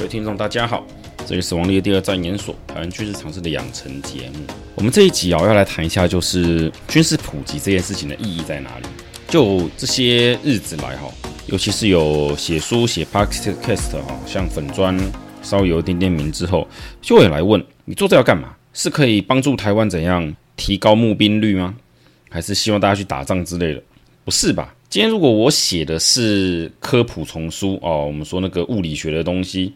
各位听众，大家好，这里是王立的第二战研所台湾军事常识的养成节目。我们这一集啊，要来谈一下，就是军事普及这件事情的意义在哪里？就这些日子来哈，尤其是有写书、写 podcast 哈，像粉砖稍微有一点点名之后，就会来问你做这要干嘛？是可以帮助台湾怎样提高募兵率吗？还是希望大家去打仗之类的？不是吧？今天如果我写的是科普丛书哦，我们说那个物理学的东西，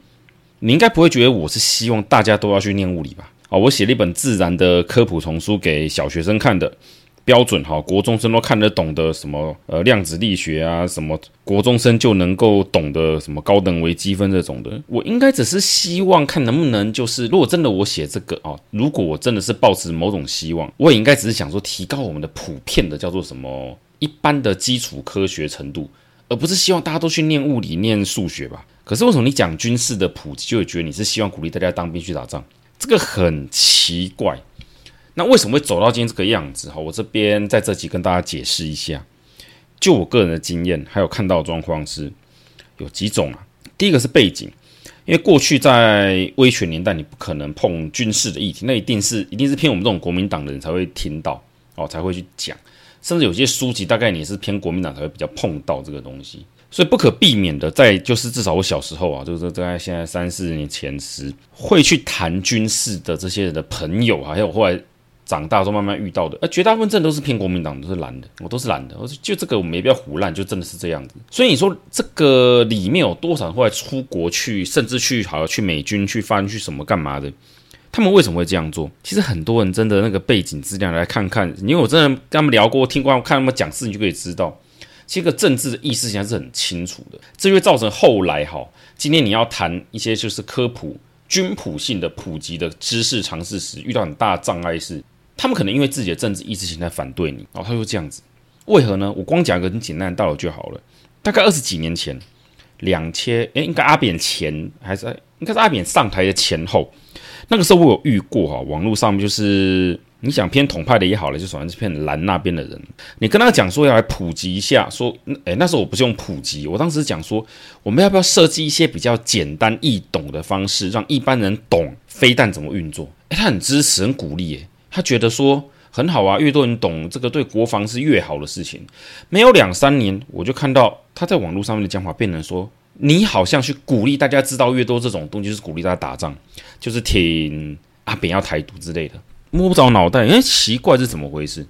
你应该不会觉得我是希望大家都要去念物理吧？哦，我写了一本自然的科普丛书给小学生看的，标准哈，国中生都看得懂的什么呃量子力学啊，什么国中生就能够懂的什么高等微积分这种的，我应该只是希望看能不能就是，如果真的我写这个哦，如果我真的是抱持某种希望，我也应该只是想说提高我们的普遍的叫做什么？一般的基础科学程度，而不是希望大家都去念物理、念数学吧？可是为什么你讲军事的普及，就会觉得你是希望鼓励大家当兵去打仗？这个很奇怪。那为什么会走到今天这个样子？哈，我这边在这集跟大家解释一下。就我个人的经验，还有看到的状况是有几种啊。第一个是背景，因为过去在威权年代，你不可能碰军事的议题，那一定是一定是偏我们这种国民党的人才会听到哦，才会去讲。甚至有些书籍，大概你是偏国民党才会比较碰到这个东西，所以不可避免的，在就是至少我小时候啊，就是在现在三四年前时，会去谈军事的这些人的朋友，还有后来长大之后慢慢遇到的，呃，绝大部分真的都是偏国民党，都是蓝的，我都是蓝的，我就这个我没必要胡烂，就真的是这样子。所以你说这个里面有多少人后来出国去，甚至去好像去美军去翻去什么干嘛的？他们为什么会这样做？其实很多人真的那个背景资料来看看，因为我真的跟他们聊过、听过、看他们讲事，你就可以知道，其实个政治的意识现在是很清楚的。这就会造成后来哈，今天你要谈一些就是科普、军普性的普及的知识常识时，遇到很大的障碍是，他们可能因为自己的政治意识形态反对你，然后他就这样子。为何呢？我光讲个很简单的道理就好了。大概二十几年前，两千诶，应该阿扁前还是应该是阿扁上台的前后。那个时候我有遇过哈，网络上面就是你想偏统派的也好了，就反正是偏蓝那边的人，你跟他讲说要来普及一下，说，诶，那时候我不是用普及，我当时讲说，我们要不要设计一些比较简单易懂的方式，让一般人懂飞弹怎么运作？诶，他很支持，很鼓励，诶，他觉得说很好啊，越多人懂这个对国防是越好的事情。没有两三年，我就看到他在网络上面的讲法变成说。你好像去鼓励大家知道越多这种东西，就是鼓励大家打仗，就是挺阿扁要台独之类的，摸不着脑袋，哎，奇怪是怎么回事？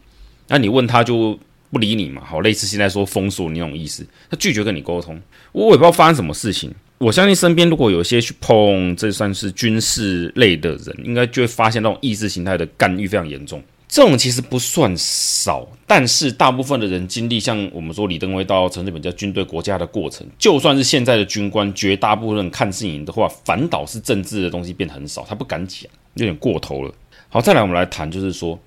那你问他就不理你嘛，好，类似现在说封锁你那种意思，他拒绝跟你沟通，我也不知道发生什么事情。我相信身边如果有些去碰这算是军事类的人，应该就会发现那种意识形态的干预非常严重。这种其实不算少，但是大部分的人经历像我们说李登辉到陈水扁叫军队国家的过程，就算是现在的军官，绝大部分看事情的话，反倒是政治的东西变很少，他不敢讲，有点过头了。好，再来我们来谈，就是说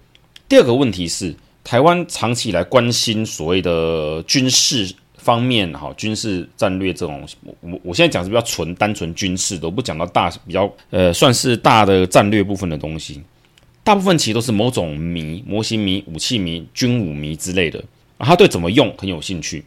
第二个问题是，台湾长期以来关心所谓的军事方面，哈，军事战略这种，我我现在讲是比较纯单纯军事的，我不讲到大比较呃算是大的战略部分的东西。大部分其实都是某种迷、模型迷、武器迷、军武迷之类的啊，他对怎么用很有兴趣。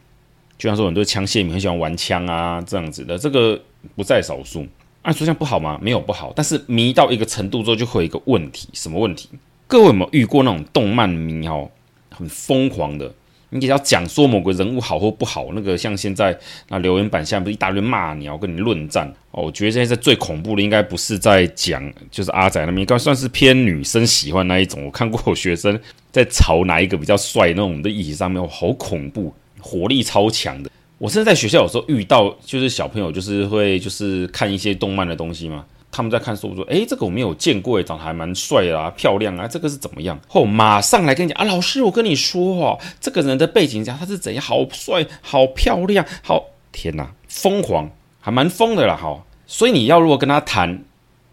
就像说很多枪械迷很喜欢玩枪啊，这样子的，这个不在少数。按说这样不好吗？没有不好，但是迷到一个程度之后，就会有一个问题，什么问题？各位有没有遇过那种动漫迷哦，很疯狂的？你只要讲说某个人物好或不好，那个像现在那留言板下面不是一大堆骂你，要跟你论战哦。我觉得现在最恐怖的应该不是在讲，就是阿仔那边应该算是偏女生喜欢那一种。我看过有学生在吵哪一个比较帅那种的议题上面，好恐怖，火力超强的。我甚至在学校有时候遇到，就是小朋友就是会就是看一些动漫的东西嘛。他们在看书，说：“诶，这个我没有见过，诶，长得还蛮帅啊，漂亮啊，这个是怎么样？”后马上来跟你讲啊，老师，我跟你说哦，这个人的背景讲他是怎样，好帅，好漂亮，好天哪，疯狂，还蛮疯的啦，哈。所以你要如果跟他谈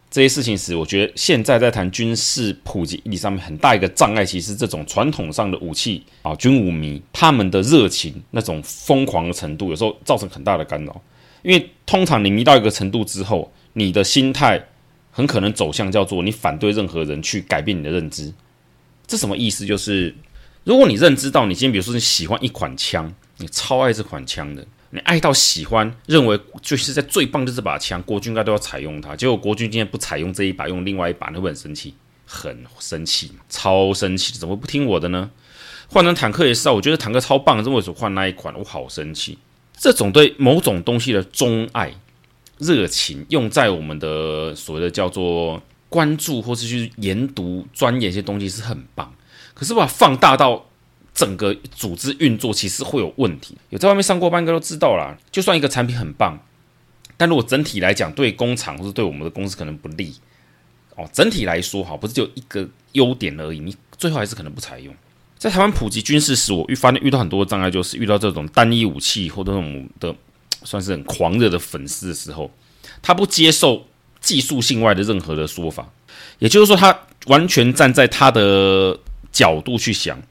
这些事情时，我觉得现在在谈军事普及议题上面很大一个障碍，其实这种传统上的武器啊，军武迷他们的热情那种疯狂的程度，有时候造成很大的干扰，因为通常你迷到一个程度之后。你的心态很可能走向叫做你反对任何人去改变你的认知，这什么意思？就是如果你认知到你今天比如说你喜欢一款枪，你超爱这款枪的，你爱到喜欢，认为就是在最棒的这把枪，国军应该都要采用它。结果国军今天不采用这一把，用另外一把，你会很生气，很生气，超生气，怎么不听我的呢？换成坦克也是啊，我觉得坦克超棒，这为什么换那一款？我好生气。这种对某种东西的钟爱、热情，用在我们的所谓的叫做关注，或是去研读、钻研一些东西是很棒。可是把它放大到整个组织运作，其实会有问题。有在外面上过班，应该都知道啦。就算一个产品很棒，但如果整体来讲，对工厂或是对我们的公司可能不利哦。整体来说，哈，不是就一个优点而已，你最后还是可能不采用。在台湾普及军事时，我遇发现遇到很多障碍，就是遇到这种单一武器或这种的，算是很狂热的粉丝的时候，他不接受技术性外的任何的说法，也就是说，他完全站在他的角度去想。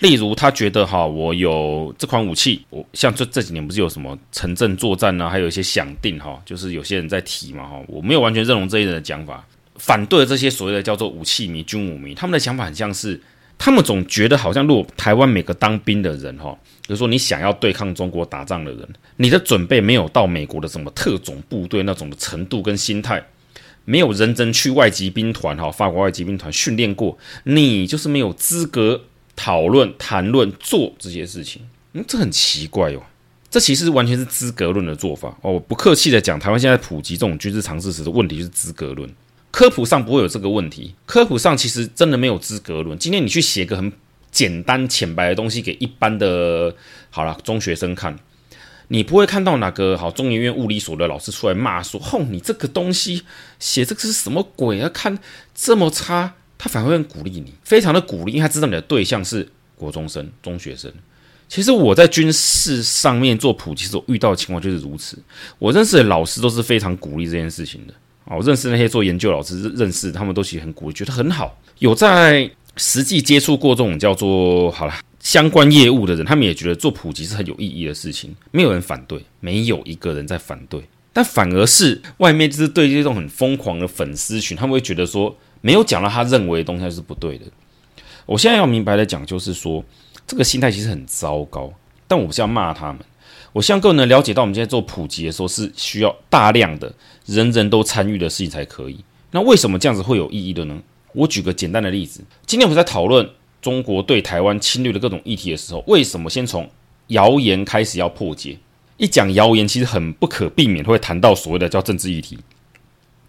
例如，他觉得哈，我有这款武器，我像这这几年不是有什么城镇作战啊，还有一些响定哈，就是有些人在提嘛哈，我没有完全认同这一人的讲法，反对这些所谓的叫做武器迷、军武迷，他们的想法很像是。他们总觉得好像，如果台湾每个当兵的人，哈，比如说你想要对抗中国打仗的人，你的准备没有到美国的什么特种部队那种的程度跟心态，没有认真去外籍兵团，哈，法国外籍兵团训练过，你就是没有资格讨论、谈论、做这些事情。嗯，这很奇怪哟，这其实完全是资格论的做法哦。不客气的讲，台湾现在普及这种军事常识时的问题就是资格论。科普上不会有这个问题，科普上其实真的没有资格论。今天你去写个很简单浅白的东西给一般的，好了，中学生看，你不会看到哪个好中研院物理所的老师出来骂说：“吼，你这个东西写这个是什么鬼啊？看这么差。”他反而会很鼓励你，非常的鼓励，因为他知道你的对象是国中生、中学生。其实我在军事上面做普及时候遇到的情况就是如此，我认识的老师都是非常鼓励这件事情的。哦，认识那些做研究老师，认识他们都其实很鼓励，觉得很好。有在实际接触过这种叫做好了相关业务的人，他们也觉得做普及是很有意义的事情。没有人反对，没有一个人在反对，但反而是外面就是对这种很疯狂的粉丝群，他们会觉得说没有讲到他认为的东西是不对的。我现在要明白的讲，就是说这个心态其实很糟糕，但我不是要骂他们。我希望各位能了解到，我们现在做普及的时候是需要大量的人人都参与的事情才可以。那为什么这样子会有意义的呢？我举个简单的例子，今天我们在讨论中国对台湾侵略的各种议题的时候，为什么先从谣言开始要破解？一讲谣言，其实很不可避免会谈到所谓的叫政治议题。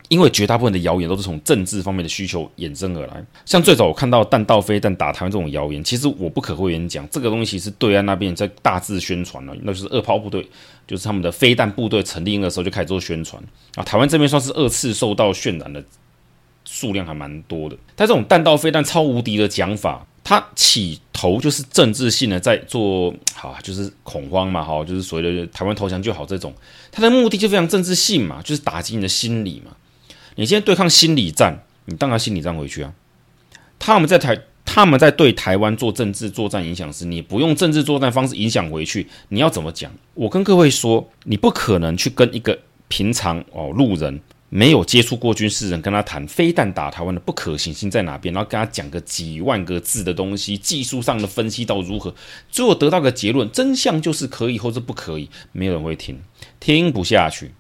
因为绝大部分的谣言都是从政治方面的需求衍生而来，像最早我看到弹道飞弹打台湾这种谣言，其实我不可讳言讲，这个东西是对岸那边在大肆宣传了，那就是二炮部队，就是他们的飞弹部队成立的时候就开始做宣传啊。台湾这边算是二次受到渲染的数量还蛮多的，但这种弹道飞弹超无敌的讲法，它起头就是政治性的在做，好就是恐慌嘛，哈，就是所谓的台湾投降就好这种，它的目的就非常政治性嘛，就是打击你的心理嘛。你现在对抗心理战，你当然心理战回去啊。他们在台，他们在对台湾做政治作战影响时，你不用政治作战方式影响回去，你要怎么讲？我跟各位说，你不可能去跟一个平常哦路人没有接触过军事人跟他谈非弹打台湾的不可行性在哪边，然后跟他讲个几万个字的东西，技术上的分析到如何，最后得到个结论，真相就是可以或者不可以，没有人会听，听不下去，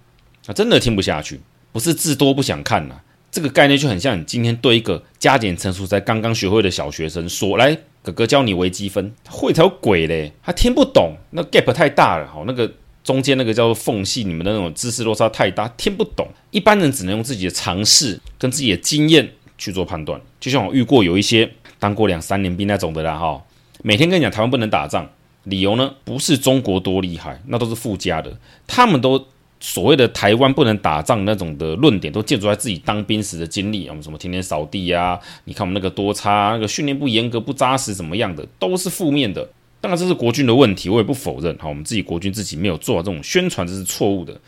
啊，真的听不下去。不是字多不想看呐、这个概念就很像你今天对一个加减乘除才刚刚学会的小学生说：“来，哥哥教你微积分。”会条鬼嘞，他听不懂，那 gap 太大了，好，那个中间那个叫做缝隙，你们的那种知识落差太大，听不懂。一般人只能用自己的常识跟自己的经验去做判断。就像我遇过有一些当过两三年兵那种的啦，哈，每天跟你讲台湾不能打仗，理由呢不是中国多厉害，那都是附加的，他们都。所谓的台湾不能打仗那种的论点，都建筑在自己当兵时的经历啊，什么天天扫地啊，你看我们那个多差，那个训练不严格、不扎实，怎么样的，都是负面的。当然这是国军的问题，我也不否认。好，我们自己国军自己没有做这种宣传，这是错误的，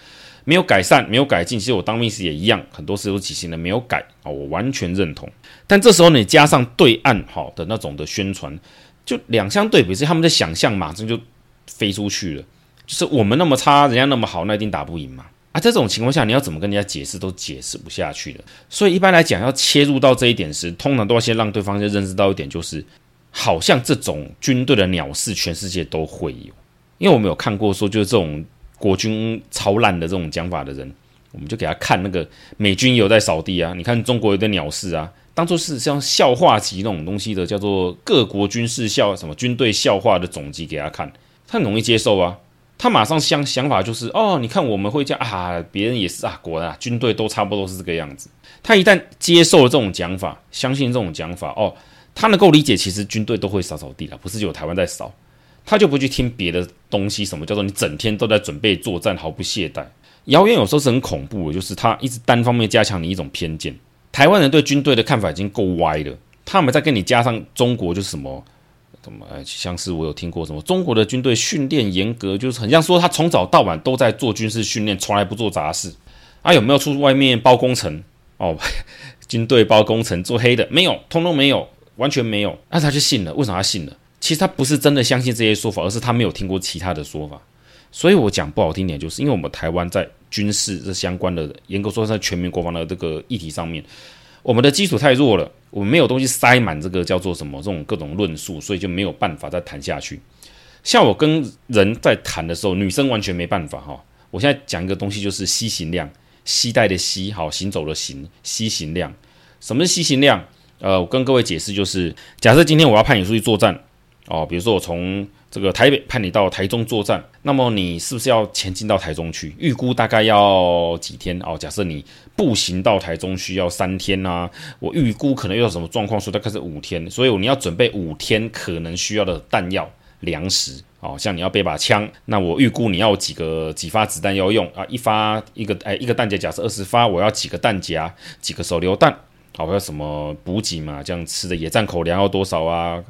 没有改善，没有改进。其实我当兵时也一样，很多时候起行的没有改啊，我完全认同。但这时候你加上对岸好的那种的宣传，就两相对比，是他们的想象马上就飞出去了。就是我们那么差，人家那么好，那一定打不赢嘛？啊，这种情况下，你要怎么跟人家解释都解释不下去的。所以一般来讲，要切入到这一点时，通常都要先让对方先认识到一点，就是好像这种军队的鸟事，全世界都会有。因为我们有看过说，就是这种国军超烂的这种讲法的人，我们就给他看那个美军有在扫地啊，你看中国有的鸟事啊，当做是像笑话集那种东西的，叫做各国军事笑什么军队笑话的总集给他看，他很容易接受啊。他马上想想法就是哦，你看我们会这样啊，别人也是啊，果然啊，军队都差不多是这个样子。他一旦接受了这种讲法，相信这种讲法哦，他能够理解，其实军队都会扫扫地了，不是只有台湾在扫，他就不去听别的东西，什么叫做你整天都在准备作战，毫不懈怠。谣言有时候是很恐怖的，就是他一直单方面加强你一种偏见。台湾人对军队的看法已经够歪了，他们再跟你加上中国就是什么。怎么？哎，像是我有听过什么中国的军队训练严格，就是很像说他从早到晚都在做军事训练，从来不做杂事。啊，有没有出外面包工程？哦，军队包工程做黑的没有，通通没有，完全没有。那、他就信了？为什么他信了？其实他不是真的相信这些说法，而是他没有听过其他的说法。所以我讲不好听点，就是因为我们台湾在军事这相关的，严格说在全民国防的这个议题上面。我们的基础太弱了，我们没有东西塞满这个叫做什么这种各种论述，所以就没有办法再谈下去。像我跟人在谈的时候，女生完全没办法哈。我现在讲一个东西，就是吸行量，吸带的吸，好行走的行，吸行量。什么是吸行量？呃，我跟各位解释，就是假设今天我要派你出去作战哦，比如说我从这个台北派你到台中作战，那么你是不是要前进到台中去？预估大概要几天哦？假设你步行到台中需要三天呐、我预估可能遇到什么状况，说大概是五天，所以你要准备五天可能需要的弹药、粮食哦。像你要背把枪，那我预估你要几个几发子弹要用啊？一发一个哎，一个弹夹假设二十发，我要几个弹夹？几个手榴弹？好，还有什么补给嘛？这样吃的野战口粮要多少啊？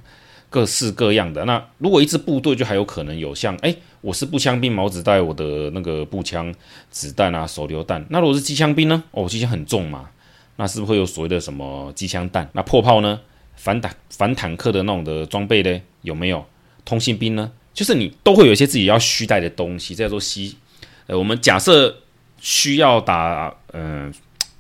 各式各样的。那如果一支部队就还有可能有像，哎，我是步枪兵，毛子带我的那个步枪子弹啊，手榴弹。那如果是机枪兵呢？哦，机枪很重嘛，那是不是会有所谓的什么机枪弹？那破炮呢？反坦反坦克的那种的装备呢？有没有？通信兵呢？就是你都会有一些自己要需带的东西，这叫做吸。呃，我们假设需要打嗯、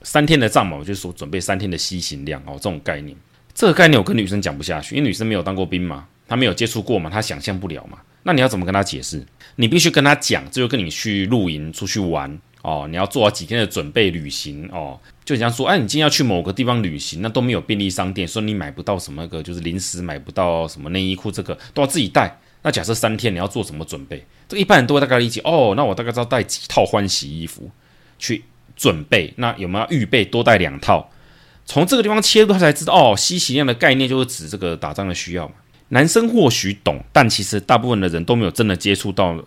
三天的仗嘛，我就说准备三天的西行量哦，这种概念。这个概念我跟女生讲不下去，因为女生没有当过兵嘛，她没有接触过嘛，她想象不了嘛。那你要怎么跟她解释？你必须跟她讲，这就跟你去露营、出去玩哦，你要做好几天的准备旅行哦。就像说，哎，你今天要去某个地方旅行，那都没有便利商店，说你买不到什么个，就是临时买不到什么内衣裤，这个都要自己带。那假设三天你要做什么准备？这个一般人都会大概理解哦。那我大概知道带几套换洗衣服去准备，那有没有预备多带两套？从这个地方切入，他才知道哦，吸行量的概念就是指这个打仗的需要嘛。男生或许懂，但其实大部分的人都没有真的接触到，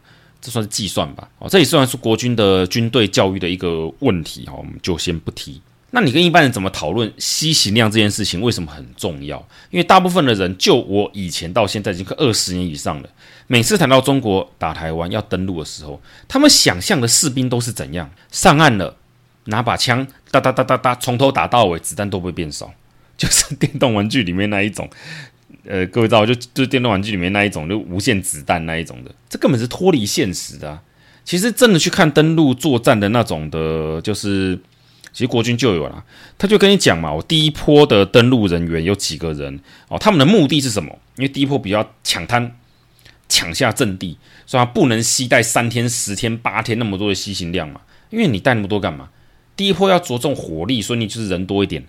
这算是计算吧。哦，这也算是国军的军队教育的一个问题。哈，我们就先不提。那你跟一般人怎么讨论吸行量这件事情为什么很重要？因为大部分的人，就我以前到现在已经快二十年以上了，每次谈到中国打台湾要登陆的时候，他们想象的士兵都是怎样？上岸了。拿把枪哒哒哒哒哒，从头打到尾，子弹都不会变少，就是电动玩具里面那一种。呃，各位知道，就就电动玩具里面那一种，就无限子弹那一种的，这根本是脱离现实的。其实真的去看登陆作战的那种的，就是其实国军就有了，他就跟你讲嘛，我第一波的登陆人员有几个人哦，他们的目的是什么？因为第一波比较抢滩，抢下阵地，所以他不能携带三天、十天、八天那么多的吸行量嘛，因为你带那么多干嘛？第一波要着重火力，所以你就是人多一点，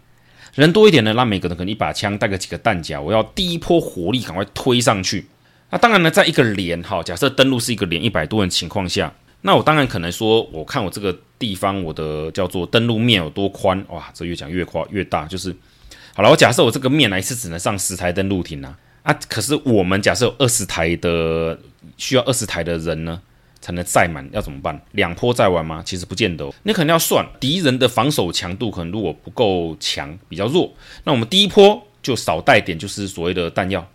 人多一点呢，那每个人可能一把枪带个几个弹夹，我要第一波火力赶快推上去。那当然呢，在一个连哈，假设登陆是一个连一百多人情况下，那我当然可能说，我看我这个地方我的叫做登陆面有多宽，哇，这越讲越夸越大，就是好了。我假设我这个面来是只能上十台登陆艇啊，啊，可是我们假设有二十台的需要二十台的人呢？才能载满，要怎么办？两波载完吗？其实不见得。你可能要算敌人的防守强度，可能如果不够强，比较弱，那我们第一波就少带点，就是所谓的弹药，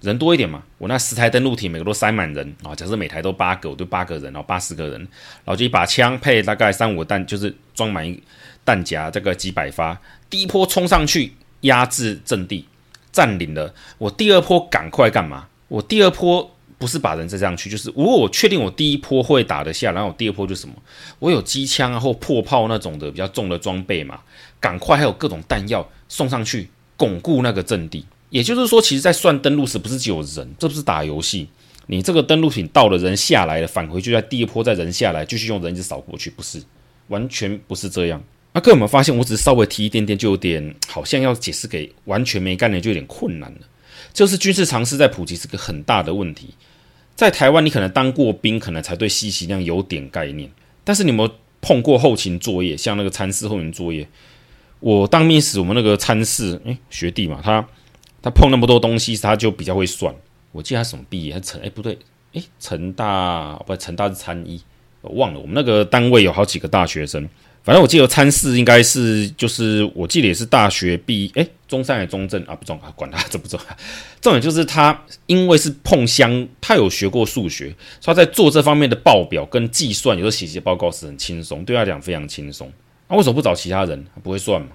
人多一点嘛。我那十台登陆艇，每个都塞满人啊。假设每台都八个，我就八个人，然后八十个人，然后就一把枪配大概三五弹，就是装满一弹夹，这个几百发。第一波冲上去压制阵地，占领了。我第二波赶快干嘛？我第二波。不是把人再上去，就是如果我确定我第一波会打得下，然后我第二波就什么？我有机枪啊或破炮那种的比较重的装备嘛，赶快还有各种弹药送上去，巩固那个阵地。也就是说，其实在算登陆时，不是只有人，这不是打游戏，你这个登陆艇到了，人下来了，返回就在第一波再人下来，继续用人一直扫过去，不是，完全不是这样。那各位有没有发现，我只是稍微提一点点，就有点好像要解释给完全没概念，就有点困难了。就是军事常识在普及是个很大的问题。在台湾，你可能当过兵，可能才对信息量有点概念。但是你有没有碰过后勤作业，像那个参事后勤作业？我当兵时，我们那个参事，哎，学弟嘛，他他碰那么多东西，他就比较会算。我记得他什么毕业？他成哎不对，哎成大不成大是参一，我忘了。我们那个单位有好几个大学生。反正我记得参事应该是就是我记得也是大学毕业，哎，中山还中正啊？不重啊，管他这不重要。重点就是他因为是碰香，他有学过数学，他在做这方面的报表跟计算，有时候写写报告是很轻松，对他讲非常轻松。那、为什么不找其他人？不会算嘛？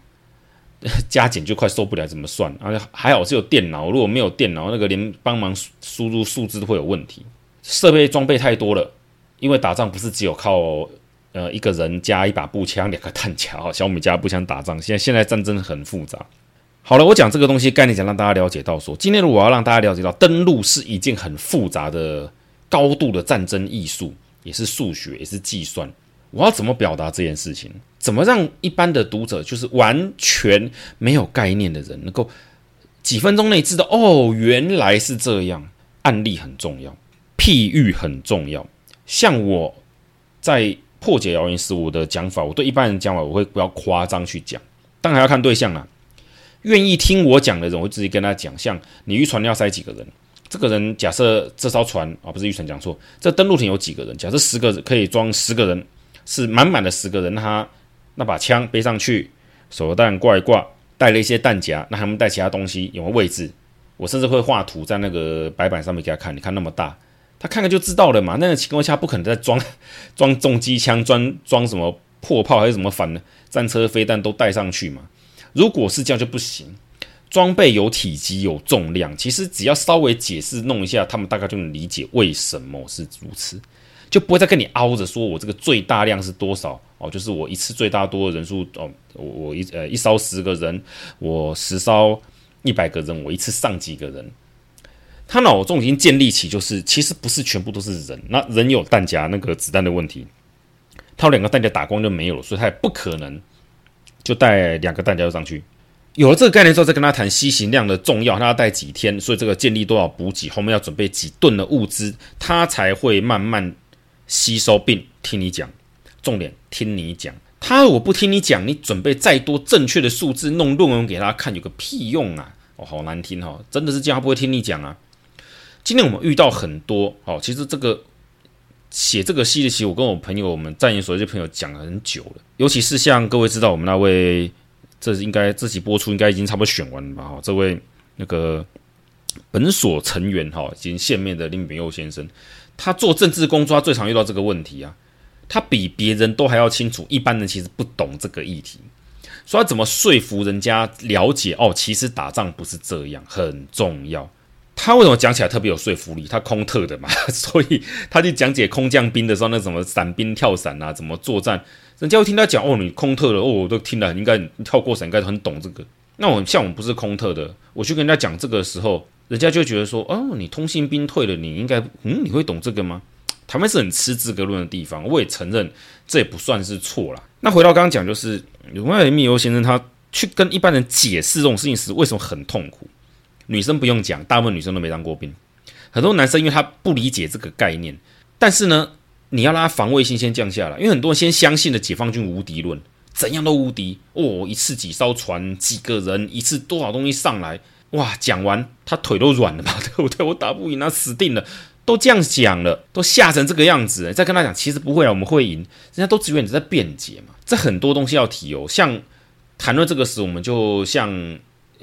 加减就快受不了，怎么算？啊、还好是有电脑，如果没有电脑，那个连帮忙输入数字都会有问题。设备装备太多了，因为打仗不是只有靠。呃，一个人加一把步枪，两个弹夹，小米加步枪打仗。现在现在战争很复杂。好了，我讲这个东西概念，想让大家了解到说，今天如果我要让大家了解到，登陆是一件很复杂的、高度的战争艺术，也是数学，也是计算。我要怎么表达这件事情？怎么让一般的读者，就是完全没有概念的人，能够几分钟内知道？哦，原来是这样。案例很重要，譬喻很重要。像我在。破解谣言时，我的讲法，我对一般人讲法，我会比较夸张去讲，当然要看对象啦。愿意听我讲的人，我会直接跟他讲。像你渔船要塞几个人？这个人假设这艘船啊、不是渔船讲错，这登陆艇有几个人？假设十个可以装十个人，是满满的十个人。那他那把枪背上去，手榴弹挂一挂，带了一些弹夹，那他们带其他东西有没有位置？我甚至会画图在那个白板上面给他看。你看那么大。他看看就知道了嘛。那个情况下不可能再装 装重机枪，装装什么破炮还是什么反战车飞弹都带上去嘛。如果是这样就不行。装备有体积有重量，其实只要稍微解释弄一下，他们大概就能理解为什么是如此，就不会再跟你凹着说我这个最大量是多少哦，就是我一次最大多的人数哦，我我一呃一烧十个人，我十烧一百个人，我一次上几个人。他脑中已经建立起，就是其实不是全部都是人，那人有弹夹那个子弹的问题，他有两个弹夹打光就没有了，所以他也不可能就带两个弹夹上去。有了这个概念之后，再跟他谈吸行量的重要，他要带几天，所以这个建立多少补给，后面要准备几吨的物资，他才会慢慢吸收并听你讲。重点听你讲，他如果不听你讲，你准备再多正确的数字，弄论文给他看，有个屁用啊！哦，好难听、哦，真的是这样，他不会听你讲啊。今天我们遇到很多哦，其实这个写这个系列，其实我跟我朋友，我们战研所这些朋友讲了很久了。尤其是像各位知道，我们那位，这应该这集播出应该已经差不多选完了吧？哈，这位那个本所成员哈，已经现面的林炳佑先生，他做政治工作，他最常遇到这个问题啊。他比别人都还要清楚，一般人其实不懂这个议题，所以他怎么说服人家了解？哦，其实打仗不是这样，很重要。他为什么讲起来特别有说服力？他空特的嘛，所以他去讲解空降兵的时候，那什么伞兵跳伞啊，怎么作战，人家会听他讲哦，你空特的哦，我都听了，应该跳过伞，应该很懂这个。那我像我们不是空特的，我去跟人家讲这个的时候，人家就觉得说，哦，你通信兵退了，你应该嗯，你会懂这个吗？台湾是很吃资格论的地方，我也承认这也不算是错啦。那回到刚刚讲，就是有位林炳佑先生，他去跟一般人解释这种事情时，为什么很痛苦？女生不用讲，大部分女生都没当过兵。很多男生因为他不理解这个概念，但是呢，你要让他防卫心先降下来，因为很多人先相信了解放军无敌论，怎样都无敌哦，一次几艘船，几个人，一次多少东西上来，哇，讲完他腿都软了嘛，对不对？我打不赢，他死定了，都这样讲了，都吓成这个样子，再跟他讲，其实不会啊，我们会赢，人家都只以为你在辩解嘛。这很多东西要提哦，像谈论这个时，我们就像，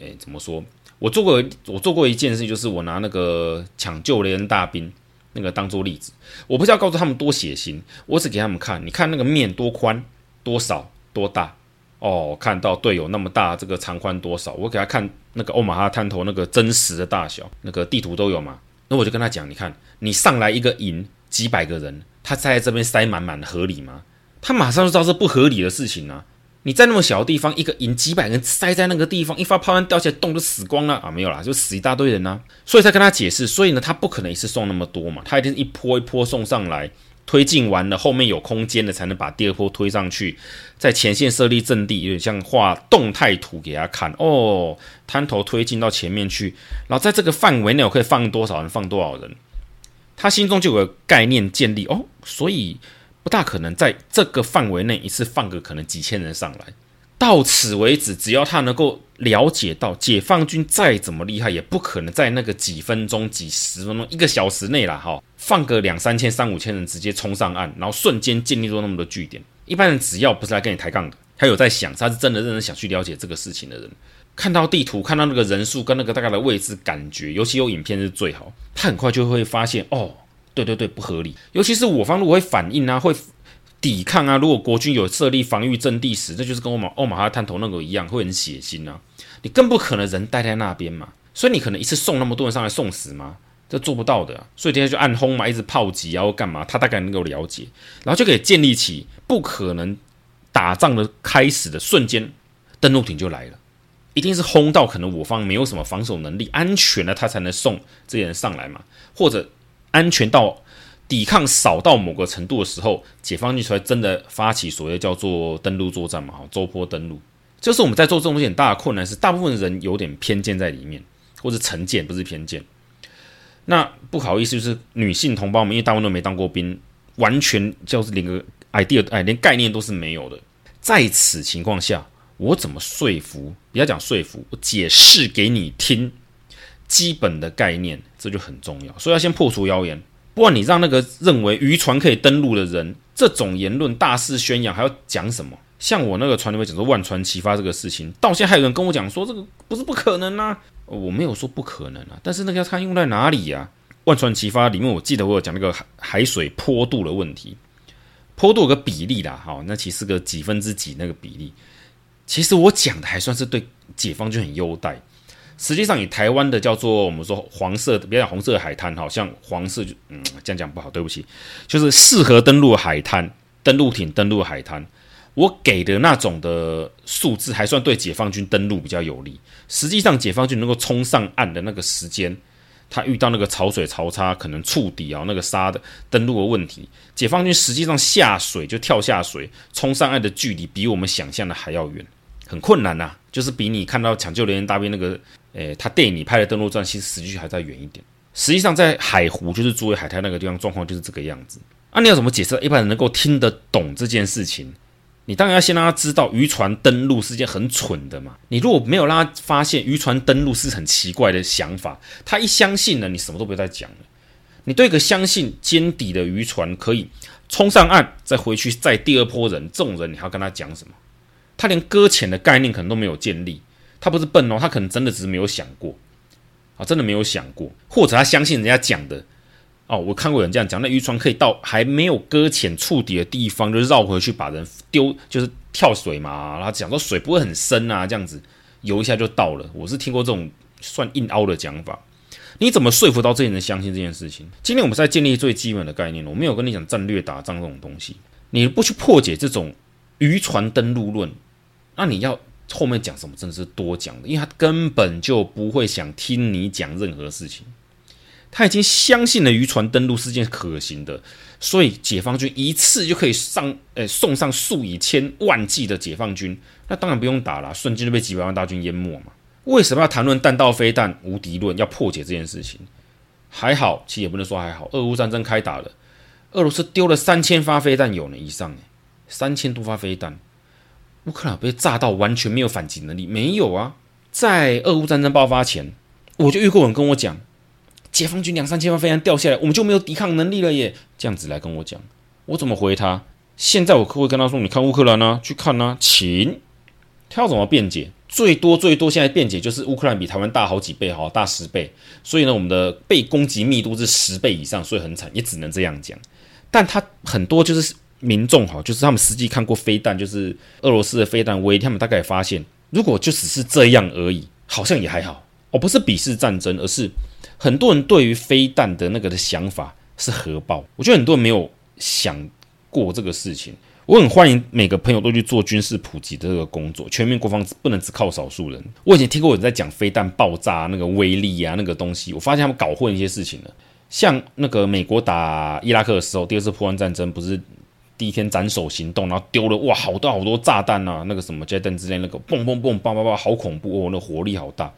诶，怎么说？我做过，我做过一件事，就是我拿那个抢救雷恩大兵那个当做例子。我不是要告诉他们多血腥，我只给他们看，你看那个面多宽、多少、多大。哦，看到队友那么大，这个长宽多少？我给他看那个欧马哈探头那个真实的大小，那个地图都有嘛。那我就跟他讲，你看你上来一个营几百个人，他塞在这边塞满满的合理吗？他马上就知道是不合理的事情啊。你在那么小的地方，一个营几百人塞在那个地方，一发炮弹掉下来，洞就死光了啊！没有啦，就死一大堆人啊！所以才跟他解释，所以呢，他不可能一次送那么多嘛，他一定是一波一波送上来，推进完了，后面有空间的才能把第二波推上去，在前线设立阵地，有点像画动态图给他看哦，滩头推进到前面去，然后在这个范围内我可以放多少人，放多少人，他心中就有个概念建立哦，所以。不大可能在这个范围内一次放个可能几千人上来。到此为止，只要他能够了解到解放军再怎么厉害，也不可能在那个几分钟、几十分钟、一个小时内啦，哈，放个两三千、三五千人直接冲上岸，然后瞬间建立住那么多据点。一般人只要不是来跟你抬杠的，他有在想，他是真的认真想去了解这个事情的人，看到地图，看到那个人数跟那个大概的位置，感觉，尤其有影片是最好，他很快就会发现哦。对对对，不合理。尤其是我方如果会反应啊，会抵抗啊。如果国军有设立防御阵地时，这就是跟欧马欧马哈探头那个一样，会很血腥啊。你更不可能人待在那边嘛，所以你可能一次送那么多人上来送死吗？这做不到的。所以今天就暗轰嘛，一直炮击然后干嘛？他大概能够了解，然后就可以建立起不可能打仗的开始的瞬间，登陆艇就来了，一定是轰到可能我方没有什么防守能力，安全了他才能送这些人上来嘛，或者。安全到抵抗少到某个程度的时候，解放军才真的发起所谓叫做登陆作战嘛，哈，舟坡登陆。就是我们在做这种东西很大的困难是，大部分人有点偏见在里面，或者成见，不是偏见。那不好意思，就是女性同胞们，因为大部分都没当过兵，完全就是连个 idea 哎，连概念都是没有的。在此情况下，我怎么说服？不要讲说服，我解释给你听。基本的概念，这就很重要，所以要先破除谣言。不然你让那个认为渔船可以登陆的人，这种言论大肆宣扬，还要讲什么？像我那个船里面讲说万船齐发这个事情，到现在还有人跟我讲说这个不是不可能啊，我没有说不可能啊，但是那个要看用在哪里呀？万船齐发里面，我记得我有讲那个海海水坡度的问题，坡度有个比例啦，好，那其实个几分之几那个比例，其实我讲的还算是对解放军很优待。实际上，以台湾的叫做我们说黄色，比较红色的海滩，好像黄色就嗯，这样讲不好，对不起，就是适合登陆海滩、登陆艇登陆海滩。我给的那种的数字还算对解放军登陆比较有利。实际上，解放军能够冲上岸的那个时间，他遇到那个潮水潮差，可能触底啊，那个沙的登陆的问题，解放军实际上下水就跳下水冲上岸的距离，比我们想象的还要远，很困难呐、就是比你看到抢救人员大兵那个。诶，他电影里拍的登陆战，其实实际还在远一点。实际上，在海湖，就是诸位海滩那个地方，状况就是这个样子。啊，你要怎么解释一般人能够听得懂这件事情？你当然要先让他知道渔船登陆是件很蠢的嘛。你如果没有让他发现渔船登陆是很奇怪的想法，他一相信了，你什么都不用再讲了。你对一个相信尖底的渔船可以冲上岸，再回去载第二波人，这种人你还要跟他讲什么？他连搁浅的概念可能都没有建立。他不是笨哦，他可能真的只是没有想过，啊，真的没有想过，或者他相信人家讲的，哦，我看过有人这样讲，那渔船可以到还没有搁浅触底的地方，就绕回去把人丢，就是跳水嘛，然后讲说水不会很深啊，这样子游一下就到了。我是听过这种算硬凹的讲法，你怎么说服到这些人相信这件事情？今天我们在建立最基本的概念，我没有跟你讲战略打仗这种东西，你不去破解这种渔船登陆论，那你要。后面讲什么真的是多讲的，因为他根本就不会想听你讲任何事情，他已经相信了渔船登陆是件可行的，所以解放军一次就可以上，呃，送上数以千万计的解放军，那当然不用打了，瞬间就被几百万大军淹没嘛。为什么要谈论弹道飞弹无敌论？要破解这件事情，还好，其实也不能说还好，俄乌战争开打了，俄罗斯丢了三千发飞弹有呢以上，三千多发飞弹。乌克兰被炸到完全没有反击能力，没有啊！在俄乌战争爆发前，我就遇过人跟我讲，解放军两三千万飞弹掉下来，我们就没有抵抗能力了耶！这样子来跟我讲，我怎么回他？现在我可不可以跟他说，你看乌克兰呢？去看呢？请他要怎么辩解？最多最多，现在辩解就是乌克兰比台湾大好几倍，好大十倍，所以呢，我们的被攻击密度是十倍以上，所以很惨，也只能这样讲。但他很多就是。民众哈，就是他们实际看过飞弹，就是俄罗斯的飞弹威，他们大概也发现，如果就只是这样而已，好像也还好。哦，不是鄙视战争，而是很多人对于飞弹的那个的想法是核爆。我觉得很多人没有想过这个事情。我很欢迎每个朋友都去做军事普及的这个工作。全民国防不能只靠少数人。我以前听过有人在讲飞弹爆炸那个威力啊，那个东西，我发现他们搞混一些事情了。像那个美国打伊拉克的时候，第二次波湾战争不是第一天斩首行动，然后丢了哇好多好多炸弹啊，那个什么捷登之类那个嘣嘣嘣叭叭叭，好恐怖哦，那个火力好大。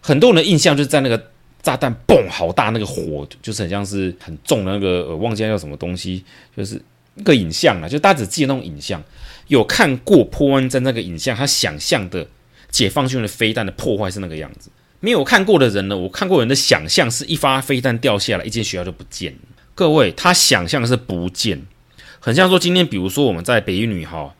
很多人的印象就是在那个炸弹嘣好大，那个火就是很像是很重的那个，呃，忘记叫什么东西，就是。一个影像啊，就大家只记得那种影像，有看过破湾战那个影像，他想象的解放军的飞弹的破坏是那个样子。没有看过的人呢，我看过人的想象是一发飞弹掉下来，一间学校就不见了。各位，他想象的是不见，很像说今天，比如说我们在北一女哈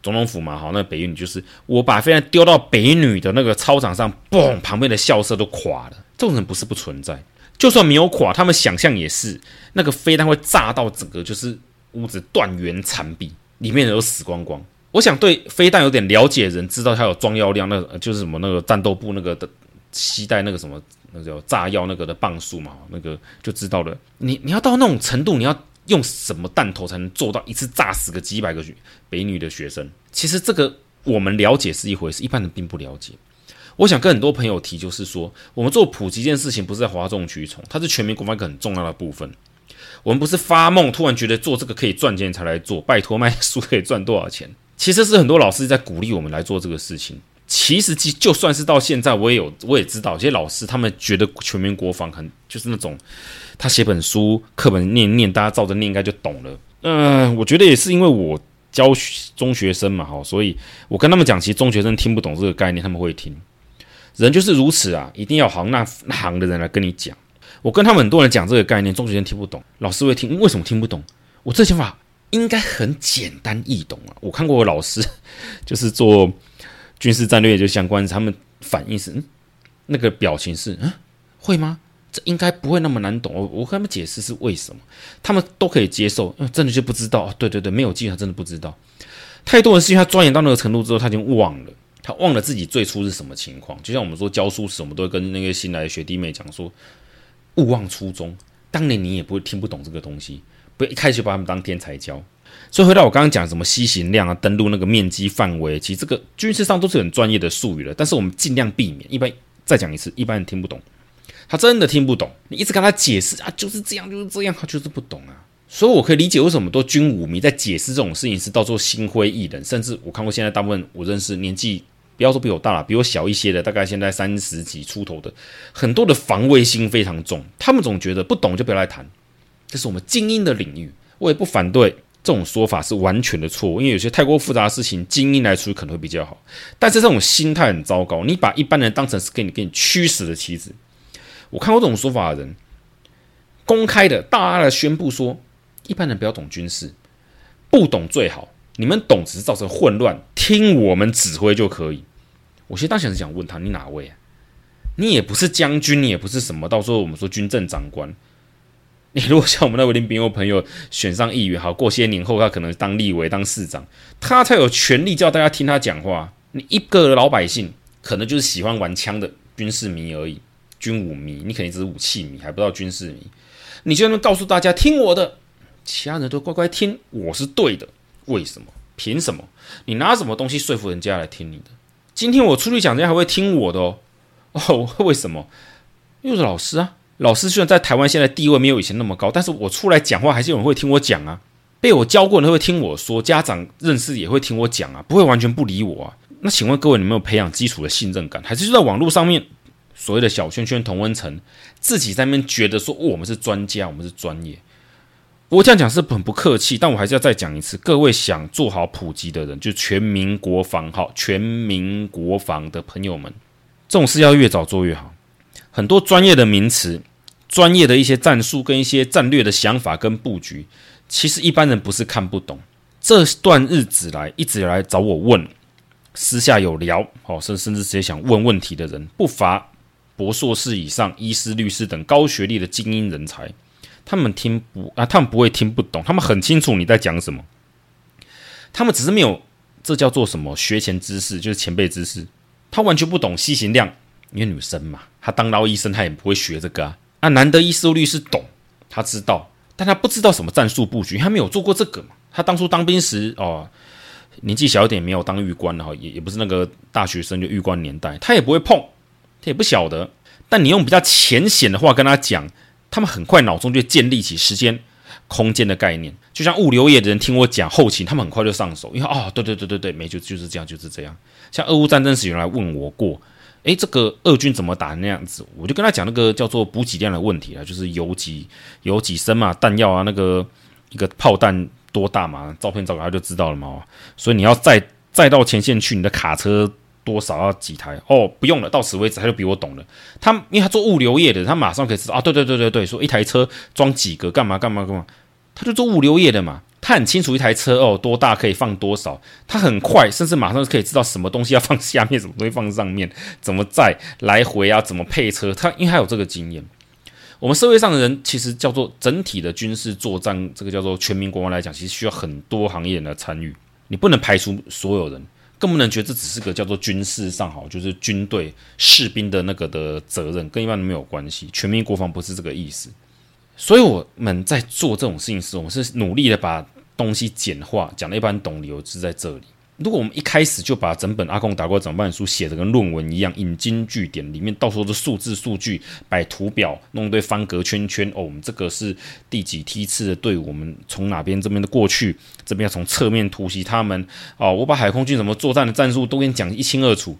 总统府嘛哈，那北一女就是我把飞弹丢到北一女的那个操场上，嘣，旁边的校舍都垮了。这种人不是不存在，就算没有垮，他们想象也是那个飞弹会炸到整个就是。屋子断垣残壁，里面人都死光光。我想对飞弹有点了解的人知道它有装药量，那就是什么那个战斗部那个的携带那个什么那叫炸药那个的磅数嘛，那个就知道了。你你要到那种程度，你要用什么弹头才能做到一次炸死个几百个北女的学生？其实这个我们了解是一回事，一般人并不了解。我想跟很多朋友提，就是说我们做普及这件事情不是在哗众取宠，它是全民国防一个很重要的部分。我们不是发梦，突然觉得做这个可以赚钱才来做。拜托，卖书可以赚多少钱？其实是很多老师在鼓励我们来做这个事情。其实，就就算是到现在，我也有，我也知道，有些老师他们觉得全民国防很就是那种，他写本书，课本念念，大家照着念应该就懂了。嗯、我觉得也是因为我教中学生嘛，哈，所以我跟他们讲，其实中学生听不懂这个概念，他们会听。人就是如此啊，一定要行那那行的人来跟你讲。我跟他们很多人讲这个概念，中学生听不懂，老师会听，为什么听不懂？我这想法应该很简单易懂啊！我看过我老师，就是做军事战略就相关，他们反应是，嗯，那个表情是，嗯，会吗？这应该不会那么难懂。我我跟他们解释是为什么，他们都可以接受。嗯，真的就不知道。对对对，没有记，他真的不知道。太多人是因为他钻研到那个程度之后，他已经忘了，他忘了自己最初是什么情况。就像我们说教书时，我们都会跟那个新来的学弟妹讲说。勿忘初衷，当年你也不会听不懂这个东西，不要一开始就把他们当天才教。所以回到我刚刚讲什么吸行量啊，登陆那个面积范围，其实这个军事上都是很专业的术语了。但是我们尽量避免，一般再讲一次，一般人听不懂，他真的听不懂。你一直跟他解释啊，就是这样，就是这样，他就是不懂啊。所以我可以理解为什么多军武迷在解释这种事情是到时候心灰意冷，甚至我看过现在大部分我认识年纪。不要说比我大了，比我小一些的，大概现在三十几出头的，很多的防卫心非常重。他们总觉得不懂就不要来谈，这是我们精英的领域。我也不反对这种说法是完全的错误，因为有些太过复杂的事情，精英来处理可能会比较好。但是这种心态很糟糕，你把一般人当成是给你给你驱使的棋子。我看过这种说法的人，公开的大大的宣布说，一般人不要懂军事，不懂最好。你们懂只是造成混乱，听我们指挥就可以。我其实当时想问他，你哪位啊？你也不是将军，你也不是什么。到时候我们说军政长官，你如果像我们那位林炳佑朋友选上议员，好，过些年后他可能当立委、当市长，他才有权利叫大家听他讲话。你一个老百姓，可能就是喜欢玩枪的军事迷而已，军武迷，你肯定只是武器迷，还不知道军事迷。你就能告诉大家听我的，其他人都乖乖听，我是对的。为什么？凭什么？你拿什么东西说服人家来听你的？今天我出去讲，人家还会听我的哦。哦，为什么？又是老师啊！老师虽然在台湾现在地位没有以前那么高，但是我出来讲话，还是有人会听我讲啊。被我教过的人会听我说，家长认识也会听我讲啊，不会完全不理我啊。那请问各位，你有没有培养基础的信任感？还是就在网络上面所谓的小圈圈同温层，自己在那边觉得说，哦，我们是专家，我们是专业？我这样讲是很不客气，但我还是要再讲一次。各位想做好普及的人，就全民国防好，全民国防的朋友们，这种事要越早做越好。很多专业的名词、专业的一些战术跟一些战略的想法跟布局，其实一般人不是看不懂。这段日子来一直来找我问，私下有聊，好，甚甚至直接想问问题的人，不乏博硕士以上、医师、律师等高学历的精英人才。他们听不啊，他们不会听不懂，他们很清楚你在讲什么，他们只是没有，这叫做什么学前知识，就是前辈知识，他完全不懂吸行量，因为女生嘛，她当老医生，她也不会学这个啊。啊，男的医师律师懂，他知道，但他不知道什么战术布局，他没有做过这个嘛，他当初当兵时哦，年纪小一点，没有当狱官哈，也也不是那个大学生就狱官年代，他也不会碰，他也不晓得。但你用比较浅显的话跟他讲，他们很快脑中就建立起时间、空间的概念。就像物流业的人听我讲后勤，他们很快就上手，因为哦，对对对对对，没就就是这样，就是这样。像俄乌战争时有人来问我过。诶，这个俄军怎么打那样子？我就跟他讲那个叫做补给量的问题啊，就是有几有几升嘛，弹药啊，那个一个炮弹多大嘛，照片照给他就知道了嘛。所以你要再再到前线去，你的卡车多少要几台？哦，不用了，到此为止，他就比我懂了。他因为他做物流业的，他马上可以知道啊，对对对对对，说一台车装几个，干嘛干嘛干嘛，他就做物流业的嘛。他很清楚一台车哦多大可以放多少，他很快，甚至马上就可以知道什么东西要放下面，什么东西放上面，怎么载来回啊，怎么配车。他因为他有这个经验。我们社会上的人其实叫做整体的军事作战，这个叫做全民国防来讲，其实需要很多行业人来参与。你不能排除所有人，更不能觉得这只是个叫做军事上好，就是军队士兵的那个的责任，跟一般人没有关系。全民国防不是这个意思。所以我们在做这种事情时，我们是努力的把东西简化，讲的一般懂理由是在这里。如果我们一开始就把整本阿共打过整本书写的跟论文一样，引经据典，里面到时候的数字数据摆图表，弄对方格圈圈哦，我们这个是第几梯次的队伍，我们从哪边这边的过去，这边要从侧面突袭他们哦，我把海空军怎么作战的战术都给你讲一清二楚，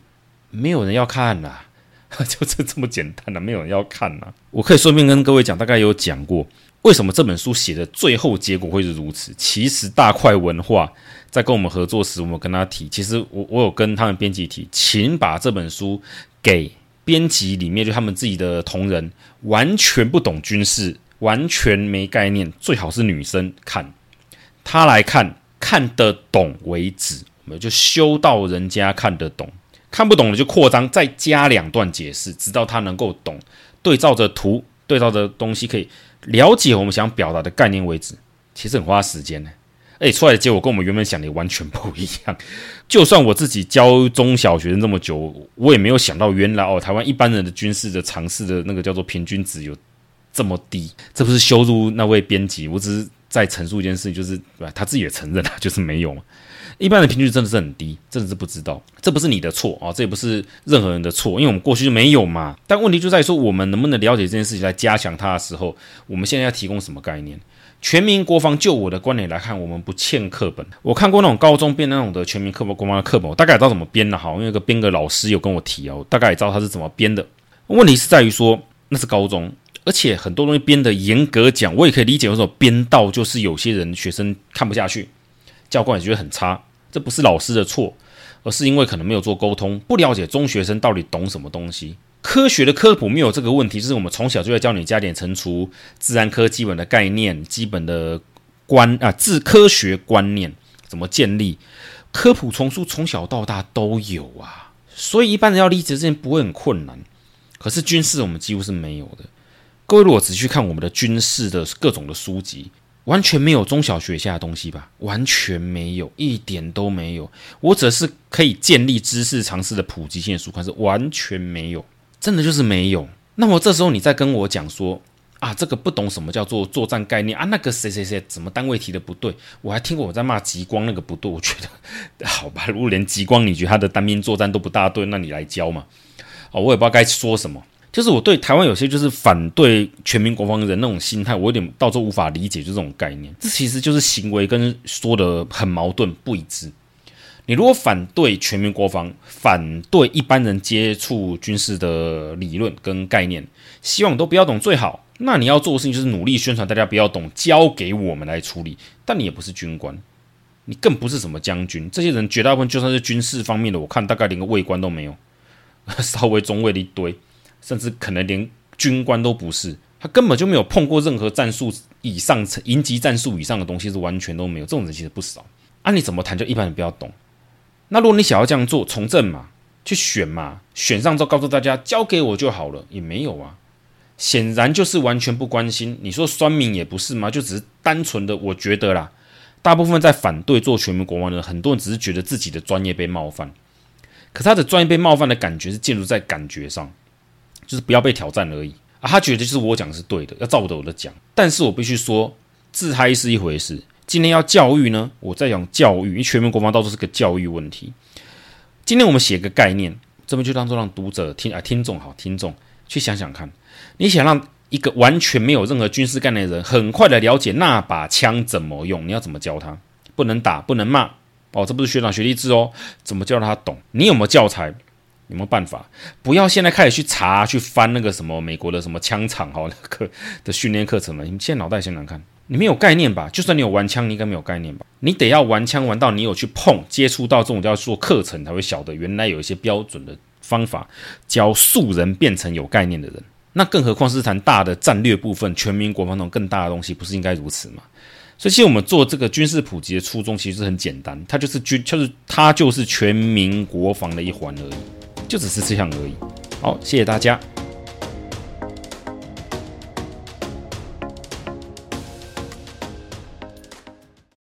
没有人要看啦。就是这么简单的，没有人要看呐。我可以顺便跟各位讲，大概有讲过为什么这本书写的最后结果会是如此。其实大块文化在跟我们合作时，我们跟他提，其实我我有跟他们编辑提，请把这本书给编辑里面就他们自己的同仁，完全不懂军事，完全没概念，最好是女生看，他来看看得懂为止，我们就修到人家看得懂。看不懂的就扩张，再加两段解释，直到他能够懂。对照着图，对照着东西，可以了解我们想表达的概念为止。其实很花时间呢，而且出来的结果跟我们原本想的完全不一样。就算我自己教中小学生这么久，我也没有想到原来哦，台湾一般人的军事的常识的那个叫做平均值有这么低。这不是羞辱那位编辑，我只是在陈述一件事情，就是他自己也承认了，就是没有。一般的平均真的是很低，真的是不知道，这不是你的错啊，这也不是任何人的错，因为我们过去就没有嘛。但问题就在于说，我们能不能了解这件事情来加强它的时候，我们现在要提供什么概念？全民国防，就我的观点来看，我们不欠课本。我看过那种高中编那种的全民课本国防的课本，我大概也知道怎么编的。好，因为个编个老师有跟我提哦，我大概也知道他是怎么编的。问题是在于说，那是高中，而且很多东西编的严格讲，我也可以理解为什么编到就是有些人学生看不下去。教官也觉得很差，这不是老师的错，而是因为可能没有做沟通，不了解中学生到底懂什么东西。科学的科普没有这个问题，就是我们从小就要教你加减乘除、自然科基本的概念、基本的观啊，自科学观念怎么建立，科普丛书从小到大都有啊，所以一般人要理解这件不会很困难。可是军事我们几乎是没有的。各位如果仔细看我们的军事的各种的书籍。完全没有中小学下的东西吧？完全没有，一点都没有。我只是可以建立知识常识的普及性的书刊，是完全没有，真的就是没有。那么这时候你再跟我讲说啊，这个不懂什么叫做作战概念啊，那个谁谁谁怎么单位提的不对？我还听过我在骂极光那个不对，我觉得 好吧，如果连极光你觉得他的单兵作战都不大对，那你来教嘛？哦，我也不知道该说什么。就是我对台湾有些就是反对全民国防的人那种心态，我有点到时候无法理解，就这种概念。这其实就是行为跟说的很矛盾不一致。你如果反对全民国防，反对一般人接触军事的理论跟概念，希望都不要懂最好。那你要做的事情就是努力宣传大家不要懂，交给我们来处理。但你也不是军官，你更不是什么将军。这些人绝大部分就算是军事方面的，我看大概连个尉官都没有，稍微中尉的一堆。甚至可能连军官都不是，他根本就没有碰过任何战术以上、营级战术以上的东西，是完全都没有。这种人其实不少。啊，你怎么谈就一般人不要懂。那如果你想要这样做，从政嘛，去选嘛，选上之后告诉大家交给我就好了，也没有啊。显然就是完全不关心。你说酸民也不是吗？就只是单纯的，我觉得啦，大部分在反对做全民国王的人，很多人只是觉得自己的专业被冒犯。可他的专业被冒犯的感觉是建筑在感觉上。就是不要被挑战而已啊！他觉得就是我讲是对的，要照着我的讲。但是我必须说，自嗨是一回事，今天要教育呢，我在讲教育，因为全民国防到处是个教育问题。今天我们写个概念，这边就当做让读者听啊，听众好，听众去想想看，你想让一个完全没有任何军事概念的人，很快的了解那把枪怎么用，你要怎么教他？不能打，不能骂，哦，这不是学长学弟制哦，怎么教他懂？你有没有教材？有没有办法？不要现在开始去查、去翻那个什么美国的什么枪厂哈 那个的训练课程了。你们现在脑袋想想看。你没有概念吧？就算你有玩枪，你应该没有概念吧？你得要玩枪玩到你有去碰、接触到这种叫做课程，才会晓得原来有一些标准的方法教素人变成有概念的人。那更何况是谈大的战略部分、全民国防那种更大的东西，不是应该如此吗？所以，其实我们做这个军事普及的初衷其实是很简单，它就是军，就是它就是全民国防的一环而已，就只是这样而已。好，谢谢大家。